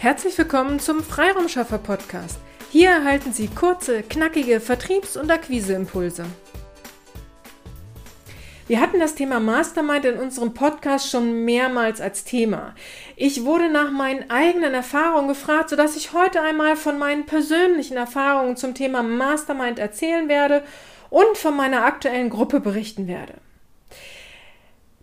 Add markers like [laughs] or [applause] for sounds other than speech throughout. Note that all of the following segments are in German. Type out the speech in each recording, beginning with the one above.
Herzlich willkommen zum Freiraumschaffer Podcast. Hier erhalten Sie kurze, knackige Vertriebs- und Akquiseimpulse. Wir hatten das Thema Mastermind in unserem Podcast schon mehrmals als Thema. Ich wurde nach meinen eigenen Erfahrungen gefragt, sodass ich heute einmal von meinen persönlichen Erfahrungen zum Thema Mastermind erzählen werde und von meiner aktuellen Gruppe berichten werde.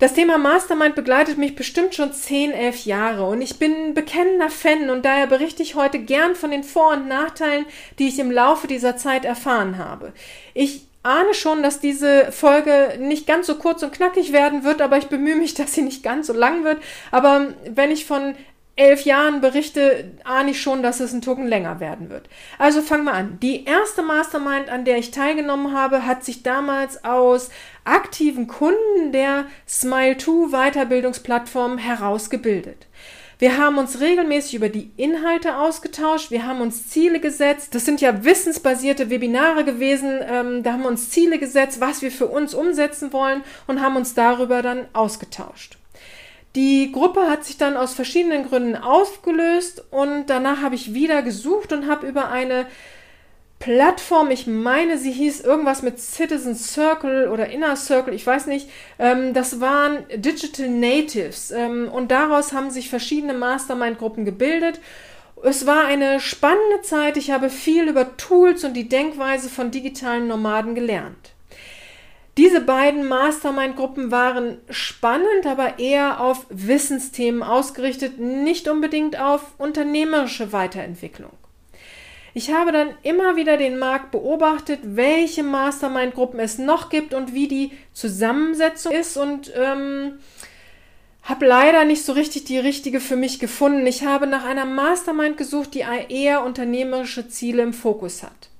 Das Thema Mastermind begleitet mich bestimmt schon 10, 11 Jahre und ich bin bekennender Fan und daher berichte ich heute gern von den Vor- und Nachteilen, die ich im Laufe dieser Zeit erfahren habe. Ich ahne schon, dass diese Folge nicht ganz so kurz und knackig werden wird, aber ich bemühe mich, [laughs] dass sie nicht ganz so lang wird. Aber wenn ich von elf Jahren berichte, ahne ich schon, dass es ein Tucken länger werden wird. Also fangen wir an. Die erste Mastermind, an der ich teilgenommen habe, hat sich damals aus aktiven Kunden der Smile2 Weiterbildungsplattform herausgebildet. Wir haben uns regelmäßig über die Inhalte ausgetauscht, wir haben uns Ziele gesetzt. Das sind ja wissensbasierte Webinare gewesen. Ähm, da haben wir uns Ziele gesetzt, was wir für uns umsetzen wollen und haben uns darüber dann ausgetauscht. Die Gruppe hat sich dann aus verschiedenen Gründen aufgelöst und danach habe ich wieder gesucht und habe über eine Plattform, ich meine, sie hieß irgendwas mit Citizen Circle oder Inner Circle, ich weiß nicht. Ähm, das waren Digital Natives ähm, und daraus haben sich verschiedene Mastermind-Gruppen gebildet. Es war eine spannende Zeit. Ich habe viel über Tools und die Denkweise von digitalen Nomaden gelernt. Diese beiden Mastermind-Gruppen waren spannend, aber eher auf Wissensthemen ausgerichtet, nicht unbedingt auf unternehmerische Weiterentwicklung. Ich habe dann immer wieder den Markt beobachtet, welche Mastermind-Gruppen es noch gibt und wie die Zusammensetzung ist und ähm, habe leider nicht so richtig die richtige für mich gefunden. Ich habe nach einer Mastermind gesucht, die eher unternehmerische Ziele im Fokus hat.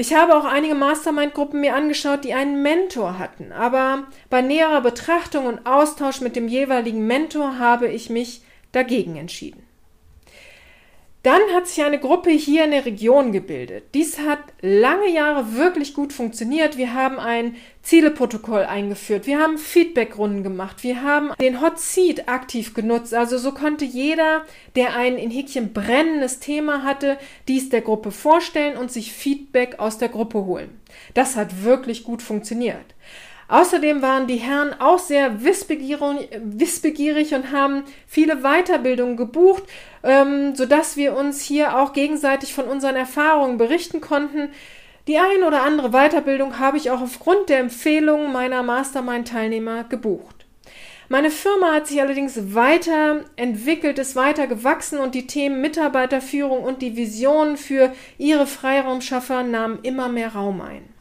Ich habe auch einige Mastermind-Gruppen mir angeschaut, die einen Mentor hatten, aber bei näherer Betrachtung und Austausch mit dem jeweiligen Mentor habe ich mich dagegen entschieden. Dann hat sich eine Gruppe hier in der Region gebildet. Dies hat lange Jahre wirklich gut funktioniert. Wir haben ein Zieleprotokoll eingeführt. Wir haben Feedbackrunden gemacht. Wir haben den Hot Seat aktiv genutzt. Also so konnte jeder, der ein in Häkchen brennendes Thema hatte, dies der Gruppe vorstellen und sich Feedback aus der Gruppe holen. Das hat wirklich gut funktioniert. Außerdem waren die Herren auch sehr wissbegierig, und haben viele Weiterbildungen gebucht, ähm, sodass wir uns hier auch gegenseitig von unseren Erfahrungen berichten konnten. Die ein oder andere Weiterbildung habe ich auch aufgrund der Empfehlungen meiner Mastermind-Teilnehmer gebucht. Meine Firma hat sich allerdings weiterentwickelt, ist weiter gewachsen und die Themen Mitarbeiterführung und die Visionen für ihre Freiraumschaffer nahmen immer mehr Raum ein.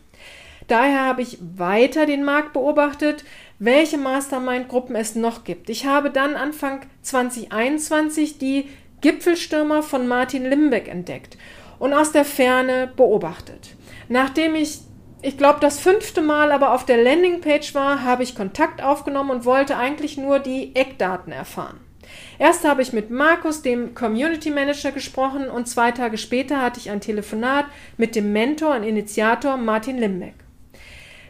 Daher habe ich weiter den Markt beobachtet, welche Mastermind-Gruppen es noch gibt. Ich habe dann Anfang 2021 die Gipfelstürmer von Martin Limbeck entdeckt und aus der Ferne beobachtet. Nachdem ich, ich glaube, das fünfte Mal aber auf der Landingpage war, habe ich Kontakt aufgenommen und wollte eigentlich nur die Eckdaten erfahren. Erst habe ich mit Markus, dem Community Manager, gesprochen und zwei Tage später hatte ich ein Telefonat mit dem Mentor und Initiator Martin Limbeck.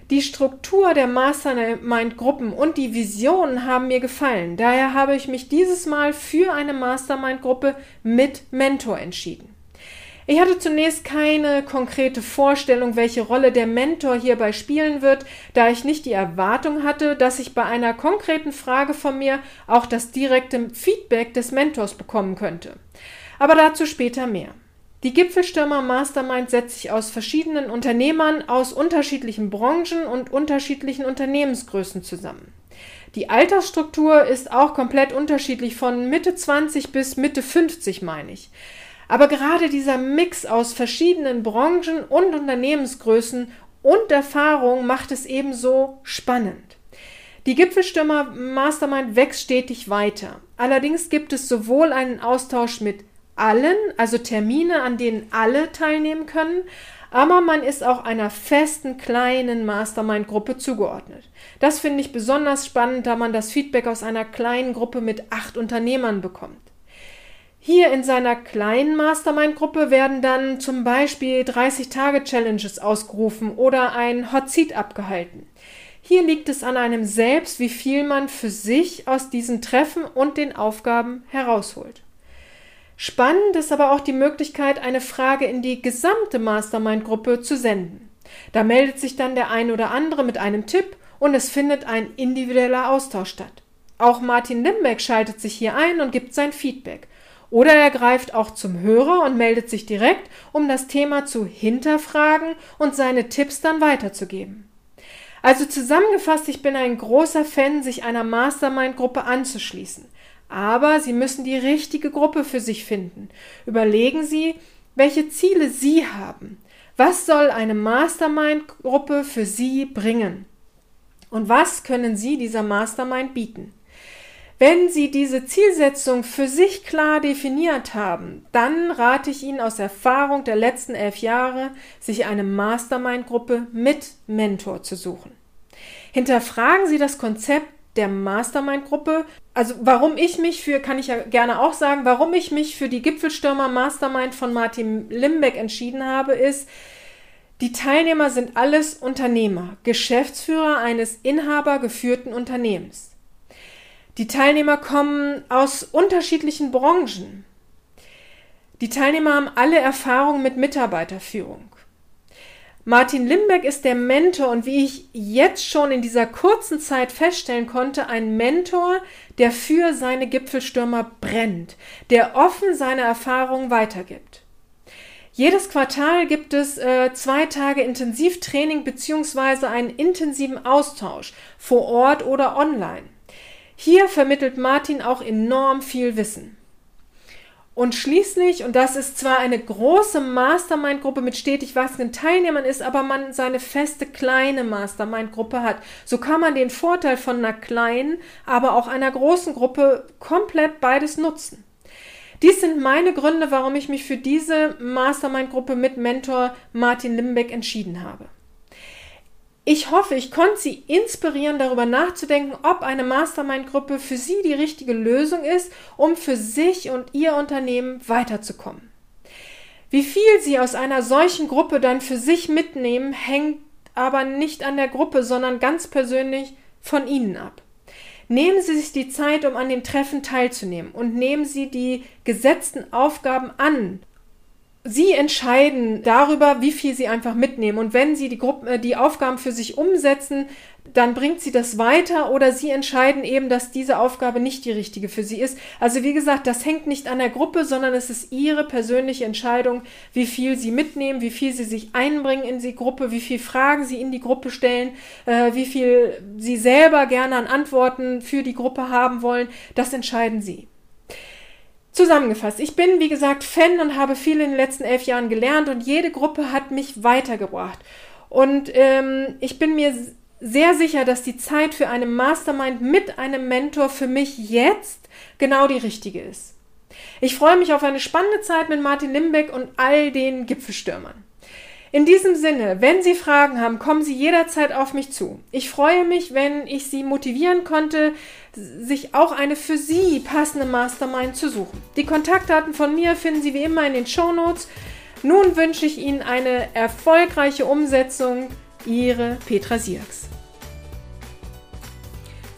Die Struktur der Mastermind-Gruppen und die Visionen haben mir gefallen. Daher habe ich mich dieses Mal für eine Mastermind-Gruppe mit Mentor entschieden. Ich hatte zunächst keine konkrete Vorstellung, welche Rolle der Mentor hierbei spielen wird, da ich nicht die Erwartung hatte, dass ich bei einer konkreten Frage von mir auch das direkte Feedback des Mentors bekommen könnte. Aber dazu später mehr. Die Gipfelstürmer Mastermind setzt sich aus verschiedenen Unternehmern aus unterschiedlichen Branchen und unterschiedlichen Unternehmensgrößen zusammen. Die Altersstruktur ist auch komplett unterschiedlich von Mitte 20 bis Mitte 50, meine ich. Aber gerade dieser Mix aus verschiedenen Branchen und Unternehmensgrößen und Erfahrung macht es ebenso spannend. Die Gipfelstürmer Mastermind wächst stetig weiter. Allerdings gibt es sowohl einen Austausch mit allen, also Termine, an denen alle teilnehmen können, aber man ist auch einer festen kleinen Mastermind-Gruppe zugeordnet. Das finde ich besonders spannend, da man das Feedback aus einer kleinen Gruppe mit acht Unternehmern bekommt. Hier in seiner kleinen Mastermind-Gruppe werden dann zum Beispiel 30-Tage-Challenges ausgerufen oder ein Hot Seat abgehalten. Hier liegt es an einem selbst, wie viel man für sich aus diesen Treffen und den Aufgaben herausholt. Spannend ist aber auch die Möglichkeit, eine Frage in die gesamte Mastermind-Gruppe zu senden. Da meldet sich dann der ein oder andere mit einem Tipp und es findet ein individueller Austausch statt. Auch Martin Limbeck schaltet sich hier ein und gibt sein Feedback. Oder er greift auch zum Hörer und meldet sich direkt, um das Thema zu hinterfragen und seine Tipps dann weiterzugeben. Also zusammengefasst, ich bin ein großer Fan, sich einer Mastermind-Gruppe anzuschließen. Aber Sie müssen die richtige Gruppe für sich finden. Überlegen Sie, welche Ziele Sie haben. Was soll eine Mastermind-Gruppe für Sie bringen? Und was können Sie dieser Mastermind bieten? Wenn Sie diese Zielsetzung für sich klar definiert haben, dann rate ich Ihnen aus Erfahrung der letzten elf Jahre, sich eine Mastermind-Gruppe mit Mentor zu suchen. Hinterfragen Sie das Konzept der Mastermind-Gruppe. Also warum ich mich für, kann ich ja gerne auch sagen, warum ich mich für die Gipfelstürmer Mastermind von Martin Limbeck entschieden habe, ist, die Teilnehmer sind alles Unternehmer, Geschäftsführer eines inhabergeführten Unternehmens. Die Teilnehmer kommen aus unterschiedlichen Branchen. Die Teilnehmer haben alle Erfahrung mit Mitarbeiterführung. Martin Limbeck ist der Mentor und wie ich jetzt schon in dieser kurzen Zeit feststellen konnte, ein Mentor, der für seine Gipfelstürmer brennt, der offen seine Erfahrungen weitergibt. Jedes Quartal gibt es äh, zwei Tage Intensivtraining beziehungsweise einen intensiven Austausch vor Ort oder online. Hier vermittelt Martin auch enorm viel Wissen. Und schließlich, und das ist zwar eine große Mastermind-Gruppe mit stetig wachsenden Teilnehmern ist, aber man seine feste kleine Mastermind-Gruppe hat, so kann man den Vorteil von einer kleinen, aber auch einer großen Gruppe komplett beides nutzen. Dies sind meine Gründe, warum ich mich für diese Mastermind-Gruppe mit Mentor Martin Limbeck entschieden habe. Ich hoffe, ich konnte Sie inspirieren, darüber nachzudenken, ob eine Mastermind-Gruppe für Sie die richtige Lösung ist, um für sich und Ihr Unternehmen weiterzukommen. Wie viel Sie aus einer solchen Gruppe dann für sich mitnehmen, hängt aber nicht an der Gruppe, sondern ganz persönlich von Ihnen ab. Nehmen Sie sich die Zeit, um an den Treffen teilzunehmen und nehmen Sie die gesetzten Aufgaben an Sie entscheiden darüber, wie viel Sie einfach mitnehmen. Und wenn Sie die, Gruppe, äh, die Aufgaben für sich umsetzen, dann bringt Sie das weiter oder Sie entscheiden eben, dass diese Aufgabe nicht die richtige für Sie ist. Also wie gesagt, das hängt nicht an der Gruppe, sondern es ist Ihre persönliche Entscheidung, wie viel Sie mitnehmen, wie viel Sie sich einbringen in die Gruppe, wie viel Fragen Sie in die Gruppe stellen, äh, wie viel Sie selber gerne an Antworten für die Gruppe haben wollen. Das entscheiden Sie. Zusammengefasst, ich bin, wie gesagt, Fan und habe viel in den letzten elf Jahren gelernt und jede Gruppe hat mich weitergebracht. Und ähm, ich bin mir sehr sicher, dass die Zeit für eine Mastermind mit einem Mentor für mich jetzt genau die richtige ist. Ich freue mich auf eine spannende Zeit mit Martin Limbeck und all den Gipfelstürmern. In diesem Sinne, wenn Sie Fragen haben, kommen Sie jederzeit auf mich zu. Ich freue mich, wenn ich Sie motivieren konnte, sich auch eine für Sie passende Mastermind zu suchen. Die Kontaktdaten von mir finden Sie wie immer in den Show Notes. Nun wünsche ich Ihnen eine erfolgreiche Umsetzung. Ihre Petra Sierks.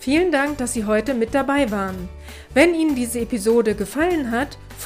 Vielen Dank, dass Sie heute mit dabei waren. Wenn Ihnen diese Episode gefallen hat,